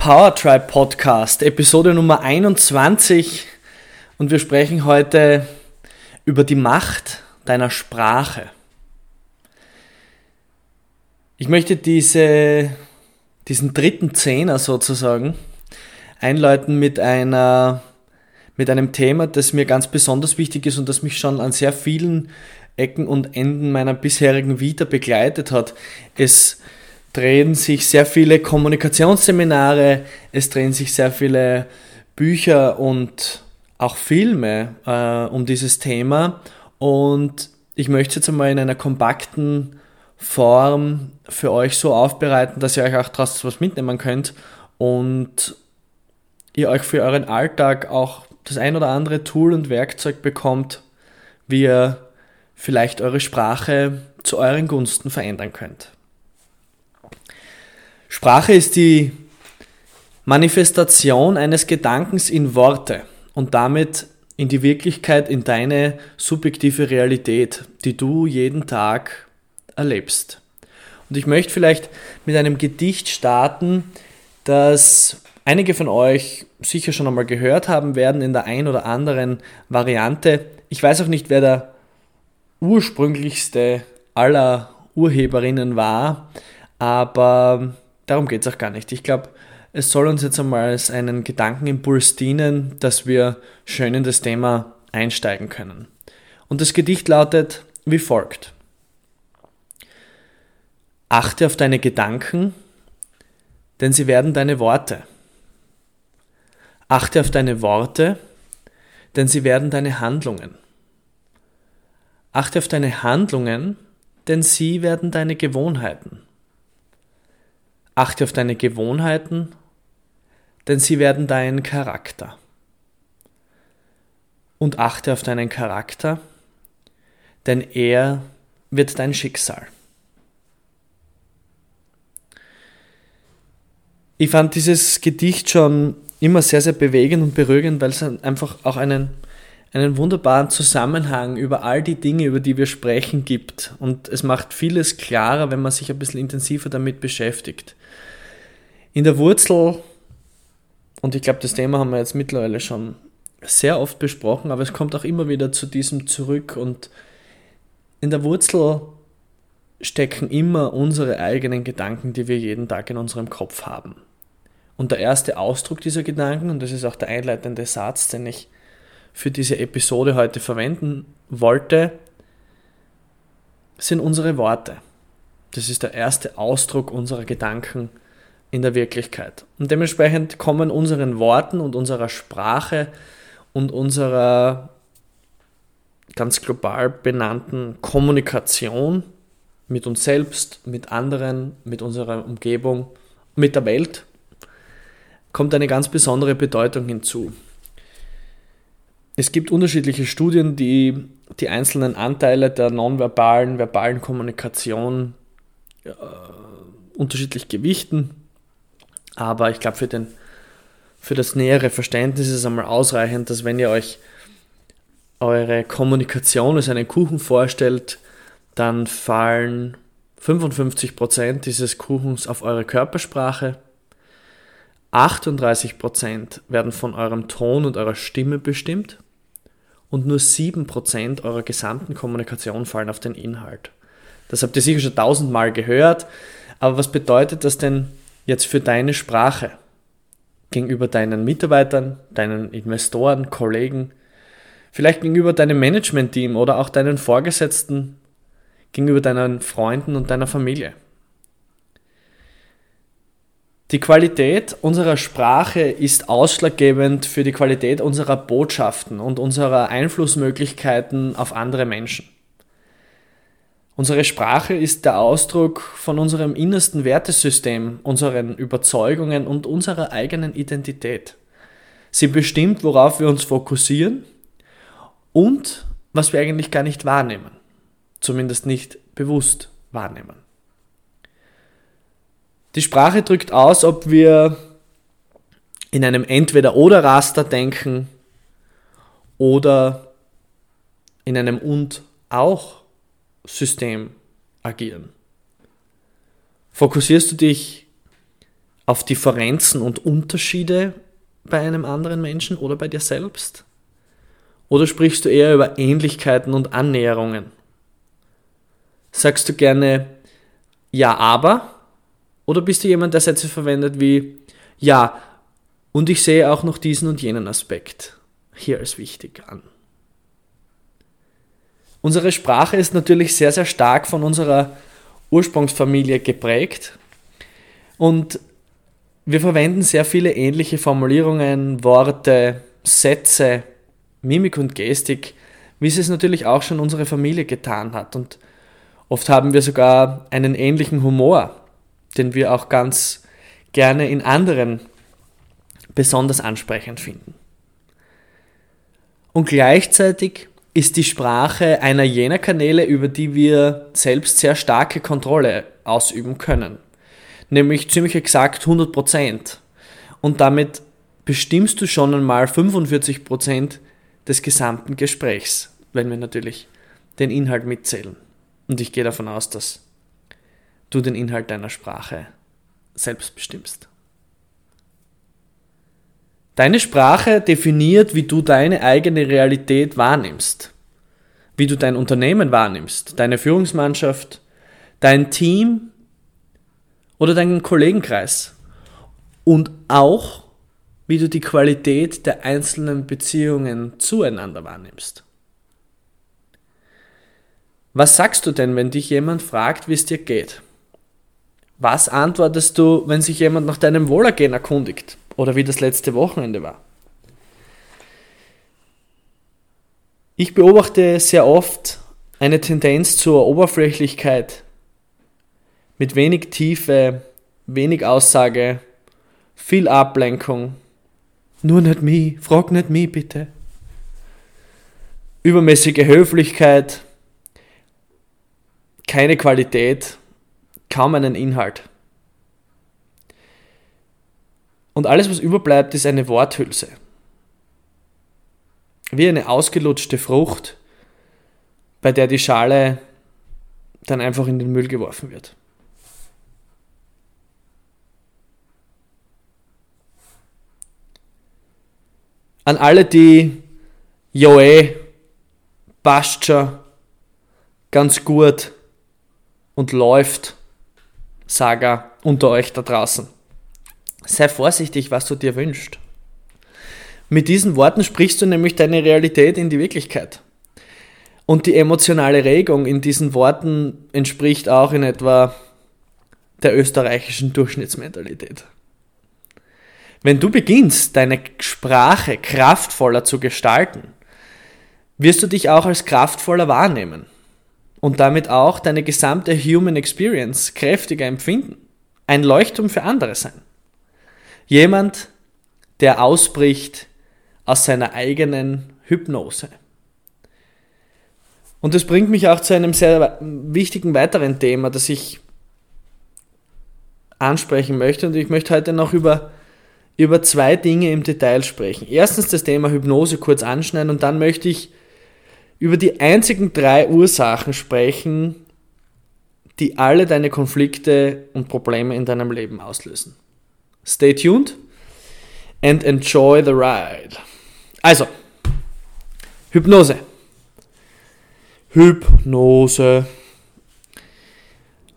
Power Tribe Podcast, Episode Nummer 21. Und wir sprechen heute über die Macht deiner Sprache. Ich möchte diese, diesen dritten Zehner sozusagen einläuten mit einer mit einem Thema, das mir ganz besonders wichtig ist und das mich schon an sehr vielen Ecken und Enden meiner bisherigen Vita begleitet hat. Es drehen sich sehr viele Kommunikationsseminare, es drehen sich sehr viele Bücher und auch Filme äh, um dieses Thema und ich möchte es jetzt einmal in einer kompakten Form für euch so aufbereiten, dass ihr euch auch daraus was mitnehmen könnt und ihr euch für euren Alltag auch das ein oder andere Tool und Werkzeug bekommt, wie ihr vielleicht eure Sprache zu euren Gunsten verändern könnt. Sprache ist die Manifestation eines Gedankens in Worte und damit in die Wirklichkeit, in deine subjektive Realität, die du jeden Tag erlebst. Und ich möchte vielleicht mit einem Gedicht starten, das einige von euch sicher schon einmal gehört haben werden in der ein oder anderen Variante. Ich weiß auch nicht, wer der ursprünglichste aller Urheberinnen war, aber darum geht es auch gar nicht. Ich glaube, es soll uns jetzt einmal als einen Gedankenimpuls dienen, dass wir schön in das Thema einsteigen können. Und das Gedicht lautet wie folgt. Achte auf deine Gedanken, denn sie werden deine Worte. Achte auf deine Worte, denn sie werden deine Handlungen. Achte auf deine Handlungen, denn sie werden deine Gewohnheiten. Achte auf deine Gewohnheiten, denn sie werden dein Charakter. Und achte auf deinen Charakter, denn er wird dein Schicksal. Ich fand dieses Gedicht schon immer sehr, sehr bewegend und beruhigend, weil es einfach auch einen, einen wunderbaren Zusammenhang über all die Dinge, über die wir sprechen, gibt. Und es macht vieles klarer, wenn man sich ein bisschen intensiver damit beschäftigt. In der Wurzel, und ich glaube, das Thema haben wir jetzt mittlerweile schon sehr oft besprochen, aber es kommt auch immer wieder zu diesem zurück und in der Wurzel stecken immer unsere eigenen Gedanken, die wir jeden Tag in unserem Kopf haben. Und der erste Ausdruck dieser Gedanken, und das ist auch der einleitende Satz, den ich für diese Episode heute verwenden wollte, sind unsere Worte. Das ist der erste Ausdruck unserer Gedanken in der Wirklichkeit. Und dementsprechend kommen unseren Worten und unserer Sprache und unserer ganz global benannten Kommunikation mit uns selbst, mit anderen, mit unserer Umgebung, mit der Welt, kommt eine ganz besondere Bedeutung hinzu. Es gibt unterschiedliche Studien, die die einzelnen Anteile der nonverbalen, verbalen Kommunikation äh, unterschiedlich gewichten. Aber ich glaube, für, für das nähere Verständnis ist es einmal ausreichend, dass wenn ihr euch eure Kommunikation als einen Kuchen vorstellt, dann fallen 55% dieses Kuchens auf eure Körpersprache, 38% werden von eurem Ton und eurer Stimme bestimmt und nur 7% eurer gesamten Kommunikation fallen auf den Inhalt. Das habt ihr sicher schon tausendmal gehört, aber was bedeutet das denn jetzt für deine Sprache gegenüber deinen Mitarbeitern, deinen Investoren, Kollegen, vielleicht gegenüber deinem Management-Team oder auch deinen Vorgesetzten, gegenüber deinen Freunden und deiner Familie. Die Qualität unserer Sprache ist ausschlaggebend für die Qualität unserer Botschaften und unserer Einflussmöglichkeiten auf andere Menschen. Unsere Sprache ist der Ausdruck von unserem innersten Wertesystem, unseren Überzeugungen und unserer eigenen Identität. Sie bestimmt, worauf wir uns fokussieren und was wir eigentlich gar nicht wahrnehmen, zumindest nicht bewusst wahrnehmen. Die Sprache drückt aus, ob wir in einem Entweder-oder-Raster denken oder in einem Und-auch-System agieren. Fokussierst du dich auf Differenzen und Unterschiede bei einem anderen Menschen oder bei dir selbst? Oder sprichst du eher über Ähnlichkeiten und Annäherungen? Sagst du gerne ja, aber? Oder bist du jemand, der Sätze verwendet wie ja, und ich sehe auch noch diesen und jenen Aspekt hier als wichtig an? Unsere Sprache ist natürlich sehr, sehr stark von unserer Ursprungsfamilie geprägt und wir verwenden sehr viele ähnliche Formulierungen, Worte, Sätze, Mimik und Gestik, wie es es natürlich auch schon unsere Familie getan hat. Und oft haben wir sogar einen ähnlichen Humor, den wir auch ganz gerne in anderen besonders ansprechend finden. Und gleichzeitig ist die Sprache einer jener Kanäle, über die wir selbst sehr starke Kontrolle ausüben können. Nämlich ziemlich exakt 100 Prozent. Und damit bestimmst du schon einmal 45 Prozent des gesamten Gesprächs, wenn wir natürlich den Inhalt mitzählen. Und ich gehe davon aus, dass du den Inhalt deiner Sprache selbst bestimmst. Deine Sprache definiert, wie du deine eigene Realität wahrnimmst, wie du dein Unternehmen wahrnimmst, deine Führungsmannschaft, dein Team oder deinen Kollegenkreis und auch, wie du die Qualität der einzelnen Beziehungen zueinander wahrnimmst. Was sagst du denn, wenn dich jemand fragt, wie es dir geht? Was antwortest du, wenn sich jemand nach deinem Wohlergehen erkundigt oder wie das letzte Wochenende war? Ich beobachte sehr oft eine Tendenz zur Oberflächlichkeit mit wenig Tiefe, wenig Aussage, viel Ablenkung nur nicht mich, frag nicht mich bitte. Übermäßige Höflichkeit, keine Qualität, kaum einen Inhalt. Und alles, was überbleibt, ist eine Worthülse. Wie eine ausgelutschte Frucht, bei der die Schale dann einfach in den Müll geworfen wird. an alle, die Joe, passt schon, ganz gut und läuft, Saga unter euch da draußen. Sei vorsichtig, was du dir wünschst. Mit diesen Worten sprichst du nämlich deine Realität in die Wirklichkeit. Und die emotionale Regung in diesen Worten entspricht auch in etwa der österreichischen Durchschnittsmentalität. Wenn du beginnst, deine Sprache kraftvoller zu gestalten, wirst du dich auch als kraftvoller wahrnehmen und damit auch deine gesamte Human Experience kräftiger empfinden. Ein Leuchtturm für andere sein. Jemand, der ausbricht aus seiner eigenen Hypnose. Und das bringt mich auch zu einem sehr wichtigen weiteren Thema, das ich ansprechen möchte. Und ich möchte heute noch über über zwei Dinge im Detail sprechen. Erstens das Thema Hypnose kurz anschneiden und dann möchte ich über die einzigen drei Ursachen sprechen, die alle deine Konflikte und Probleme in deinem Leben auslösen. Stay tuned and enjoy the ride. Also, Hypnose. Hypnose.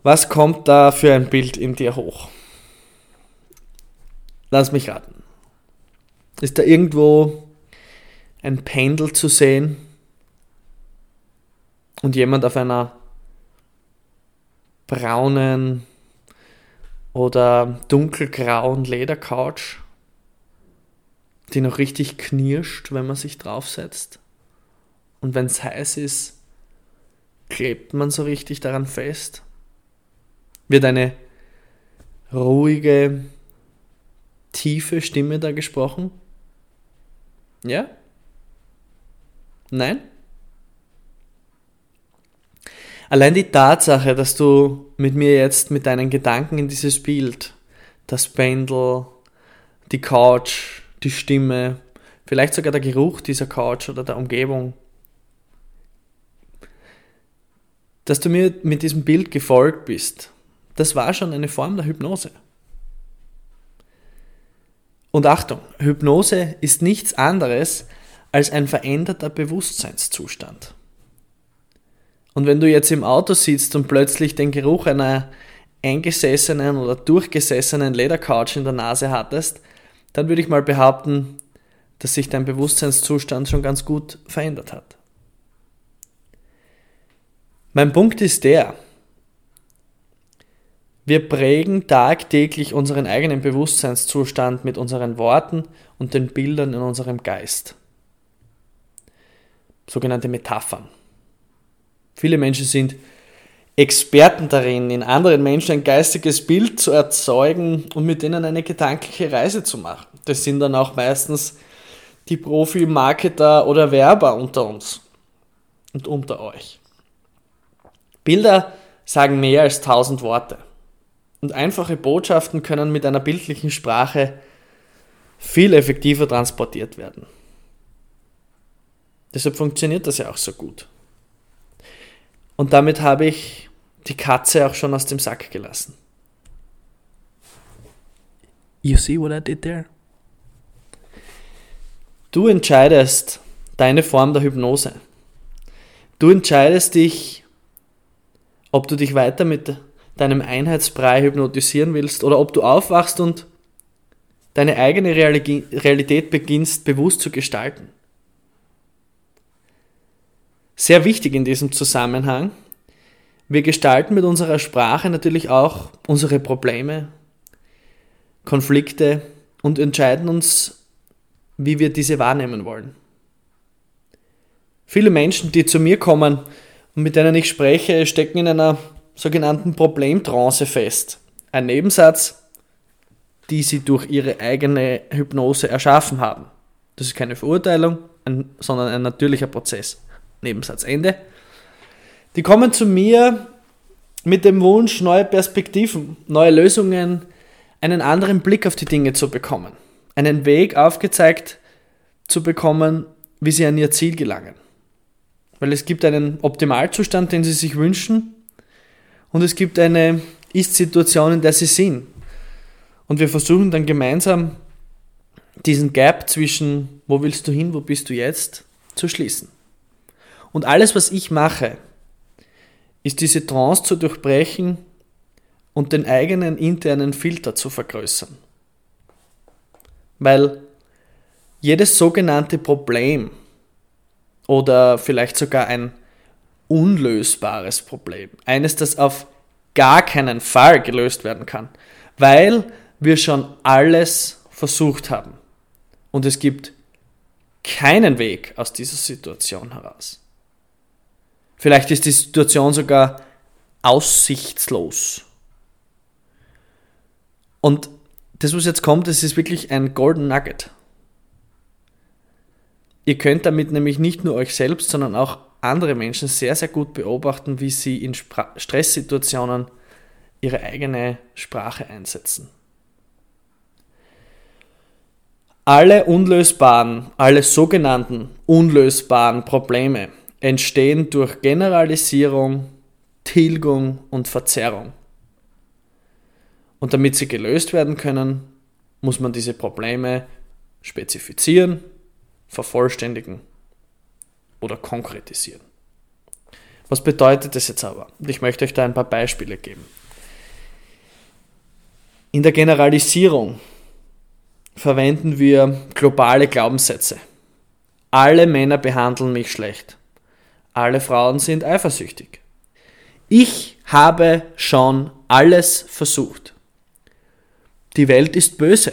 Was kommt da für ein Bild in dir hoch? Lass mich raten. Ist da irgendwo ein Pendel zu sehen und jemand auf einer braunen oder dunkelgrauen Ledercouch, die noch richtig knirscht, wenn man sich draufsetzt. Und wenn es heiß ist, klebt man so richtig daran fest? Wird eine ruhige, tiefe Stimme da gesprochen? Ja? Nein? Allein die Tatsache, dass du mit mir jetzt mit deinen Gedanken in dieses Bild, das Pendel, die Couch, die Stimme, vielleicht sogar der Geruch dieser Couch oder der Umgebung, dass du mir mit diesem Bild gefolgt bist, das war schon eine Form der Hypnose. Und Achtung, Hypnose ist nichts anderes als ein veränderter Bewusstseinszustand. Und wenn du jetzt im Auto sitzt und plötzlich den Geruch einer eingesessenen oder durchgesessenen Ledercouch in der Nase hattest, dann würde ich mal behaupten, dass sich dein Bewusstseinszustand schon ganz gut verändert hat. Mein Punkt ist der, wir prägen tagtäglich unseren eigenen Bewusstseinszustand mit unseren Worten und den Bildern in unserem Geist. Sogenannte Metaphern. Viele Menschen sind Experten darin, in anderen Menschen ein geistiges Bild zu erzeugen und mit denen eine gedankliche Reise zu machen. Das sind dann auch meistens die Profi-Marketer oder Werber unter uns und unter euch. Bilder sagen mehr als tausend Worte. Und einfache Botschaften können mit einer bildlichen Sprache viel effektiver transportiert werden. Deshalb funktioniert das ja auch so gut. Und damit habe ich die Katze auch schon aus dem Sack gelassen. You see what I did there? Du entscheidest deine Form der Hypnose. Du entscheidest dich, ob du dich weiter mit deinem Einheitsbrei hypnotisieren willst oder ob du aufwachst und deine eigene Realität beginnst bewusst zu gestalten. Sehr wichtig in diesem Zusammenhang, wir gestalten mit unserer Sprache natürlich auch unsere Probleme, Konflikte und entscheiden uns, wie wir diese wahrnehmen wollen. Viele Menschen, die zu mir kommen und mit denen ich spreche, stecken in einer sogenannten Problemtrance fest. Ein Nebensatz, die sie durch ihre eigene Hypnose erschaffen haben. Das ist keine Verurteilung, sondern ein natürlicher Prozess. Nebensatz Ende. Die kommen zu mir mit dem Wunsch, neue Perspektiven, neue Lösungen, einen anderen Blick auf die Dinge zu bekommen. Einen Weg aufgezeigt zu bekommen, wie sie an ihr Ziel gelangen. Weil es gibt einen Optimalzustand, den sie sich wünschen, und es gibt eine Ist-Situation, in der sie sind. Und wir versuchen dann gemeinsam diesen Gap zwischen wo willst du hin, wo bist du jetzt, zu schließen. Und alles, was ich mache, ist diese Trance zu durchbrechen und den eigenen internen Filter zu vergrößern. Weil jedes sogenannte Problem oder vielleicht sogar ein unlösbares Problem. Eines, das auf gar keinen Fall gelöst werden kann, weil wir schon alles versucht haben. Und es gibt keinen Weg aus dieser Situation heraus. Vielleicht ist die Situation sogar aussichtslos. Und das, was jetzt kommt, das ist wirklich ein Golden Nugget. Ihr könnt damit nämlich nicht nur euch selbst, sondern auch andere Menschen sehr, sehr gut beobachten, wie sie in Spra Stresssituationen ihre eigene Sprache einsetzen. Alle unlösbaren, alle sogenannten unlösbaren Probleme entstehen durch Generalisierung, Tilgung und Verzerrung. Und damit sie gelöst werden können, muss man diese Probleme spezifizieren, vervollständigen oder konkretisieren. Was bedeutet das jetzt aber? Ich möchte euch da ein paar Beispiele geben. In der Generalisierung verwenden wir globale Glaubenssätze. Alle Männer behandeln mich schlecht. Alle Frauen sind eifersüchtig. Ich habe schon alles versucht. Die Welt ist böse.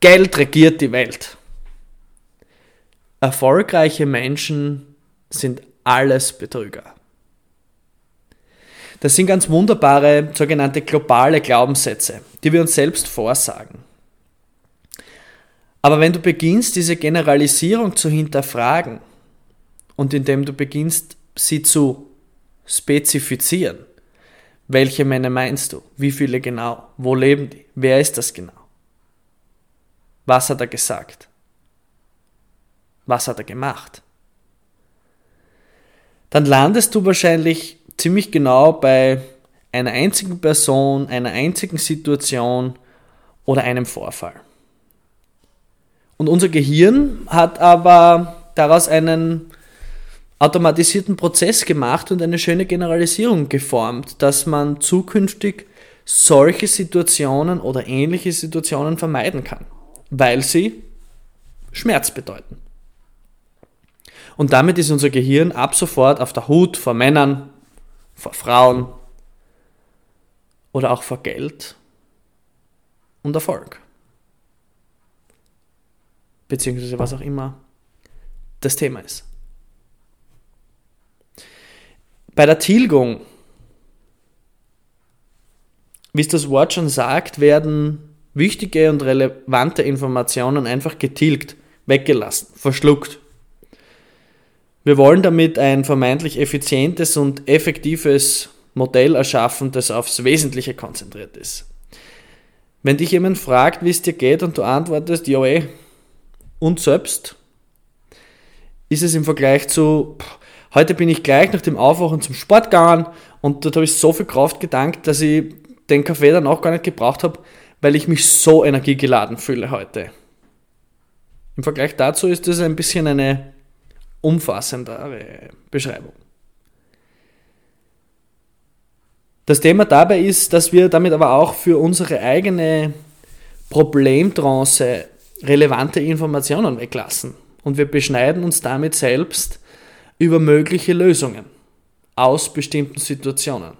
Geld regiert die Welt. Erfolgreiche Menschen sind alles Betrüger. Das sind ganz wunderbare sogenannte globale Glaubenssätze, die wir uns selbst vorsagen. Aber wenn du beginnst, diese Generalisierung zu hinterfragen und indem du beginnst, sie zu spezifizieren, welche Männer meinst du? Wie viele genau? Wo leben die? Wer ist das genau? Was hat er gesagt? Was hat er gemacht? Dann landest du wahrscheinlich ziemlich genau bei einer einzigen Person, einer einzigen Situation oder einem Vorfall. Und unser Gehirn hat aber daraus einen automatisierten Prozess gemacht und eine schöne Generalisierung geformt, dass man zukünftig solche Situationen oder ähnliche Situationen vermeiden kann, weil sie Schmerz bedeuten. Und damit ist unser Gehirn ab sofort auf der Hut vor Männern, vor Frauen oder auch vor Geld und Erfolg beziehungsweise was auch immer das Thema ist. Bei der Tilgung, wie es das Wort schon sagt, werden wichtige und relevante Informationen einfach getilgt, weggelassen, verschluckt. Wir wollen damit ein vermeintlich effizientes und effektives Modell erschaffen, das aufs Wesentliche konzentriert ist. Wenn dich jemand fragt, wie es dir geht und du antwortest, ja eh, und selbst ist es im Vergleich zu, heute bin ich gleich nach dem Aufwachen zum Sport gegangen und dort habe ich so viel Kraft gedankt, dass ich den Kaffee dann auch gar nicht gebraucht habe, weil ich mich so energiegeladen fühle heute. Im Vergleich dazu ist das ein bisschen eine umfassendere Beschreibung. Das Thema dabei ist, dass wir damit aber auch für unsere eigene Problemtrance relevante Informationen weglassen und wir beschneiden uns damit selbst über mögliche Lösungen aus bestimmten Situationen.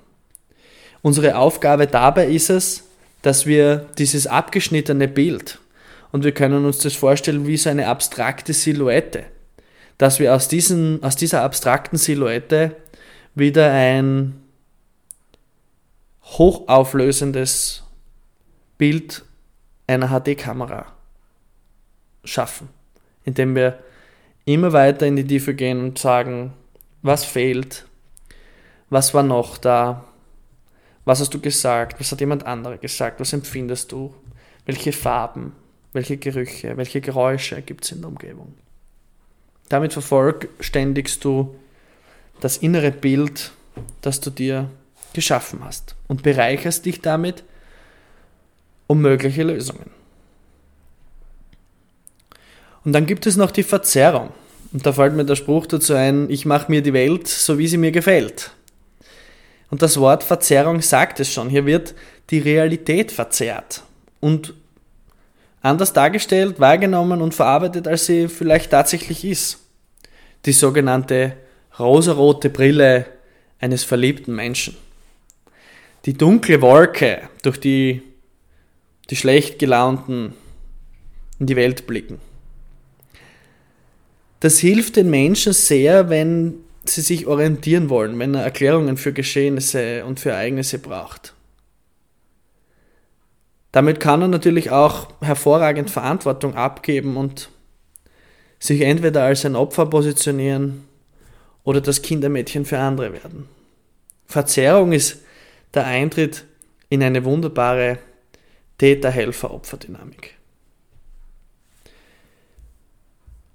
Unsere Aufgabe dabei ist es, dass wir dieses abgeschnittene Bild, und wir können uns das vorstellen wie so eine abstrakte Silhouette, dass wir aus, diesen, aus dieser abstrakten Silhouette wieder ein hochauflösendes Bild einer HD-Kamera schaffen, indem wir immer weiter in die Tiefe gehen und sagen, was fehlt, was war noch da, was hast du gesagt, was hat jemand anderer gesagt, was empfindest du, welche Farben, welche Gerüche, welche Geräusche gibt es in der Umgebung. Damit vervollständigst du das innere Bild, das du dir geschaffen hast und bereicherst dich damit um mögliche Lösungen. Und dann gibt es noch die Verzerrung. Und da fällt mir der Spruch dazu ein, ich mache mir die Welt so, wie sie mir gefällt. Und das Wort Verzerrung sagt es schon. Hier wird die Realität verzerrt und anders dargestellt, wahrgenommen und verarbeitet, als sie vielleicht tatsächlich ist. Die sogenannte rosarote Brille eines verliebten Menschen. Die dunkle Wolke, durch die die schlecht gelaunten in die Welt blicken. Das hilft den Menschen sehr, wenn sie sich orientieren wollen, wenn er Erklärungen für Geschehnisse und für Ereignisse braucht. Damit kann er natürlich auch hervorragend Verantwortung abgeben und sich entweder als ein Opfer positionieren oder das Kindermädchen für andere werden. Verzerrung ist der Eintritt in eine wunderbare Täter-Helfer-Opfer-Dynamik.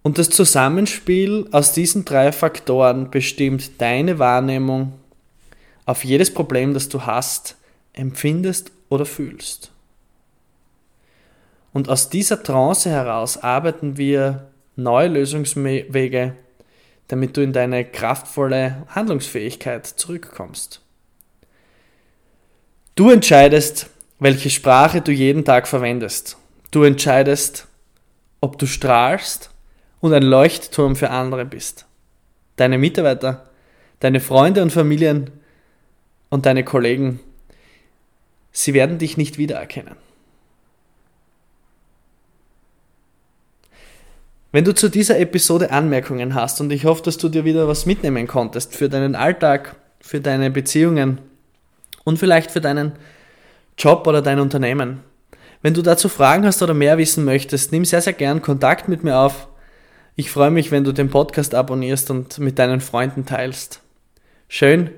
Und das Zusammenspiel aus diesen drei Faktoren bestimmt deine Wahrnehmung auf jedes Problem, das du hast, empfindest oder fühlst. Und aus dieser Trance heraus arbeiten wir neue Lösungswege, damit du in deine kraftvolle Handlungsfähigkeit zurückkommst. Du entscheidest, welche Sprache du jeden Tag verwendest. Du entscheidest, ob du strahlst und ein Leuchtturm für andere bist. Deine Mitarbeiter, deine Freunde und Familien und deine Kollegen, sie werden dich nicht wiedererkennen. Wenn du zu dieser Episode Anmerkungen hast und ich hoffe, dass du dir wieder was mitnehmen konntest für deinen Alltag, für deine Beziehungen und vielleicht für deinen Job oder dein Unternehmen. Wenn du dazu Fragen hast oder mehr wissen möchtest, nimm sehr, sehr gern Kontakt mit mir auf. Ich freue mich, wenn du den Podcast abonnierst und mit deinen Freunden teilst. Schön,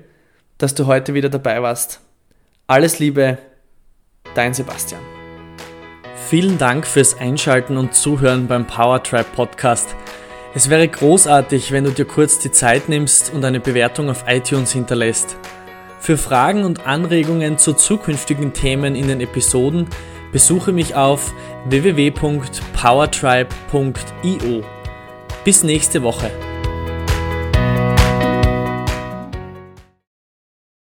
dass du heute wieder dabei warst. Alles Liebe, dein Sebastian. Vielen Dank fürs Einschalten und Zuhören beim Powertribe Podcast. Es wäre großartig, wenn du dir kurz die Zeit nimmst und eine Bewertung auf iTunes hinterlässt. Für Fragen und Anregungen zu zukünftigen Themen in den Episoden besuche mich auf www.powertribe.io. Bis nächste Woche.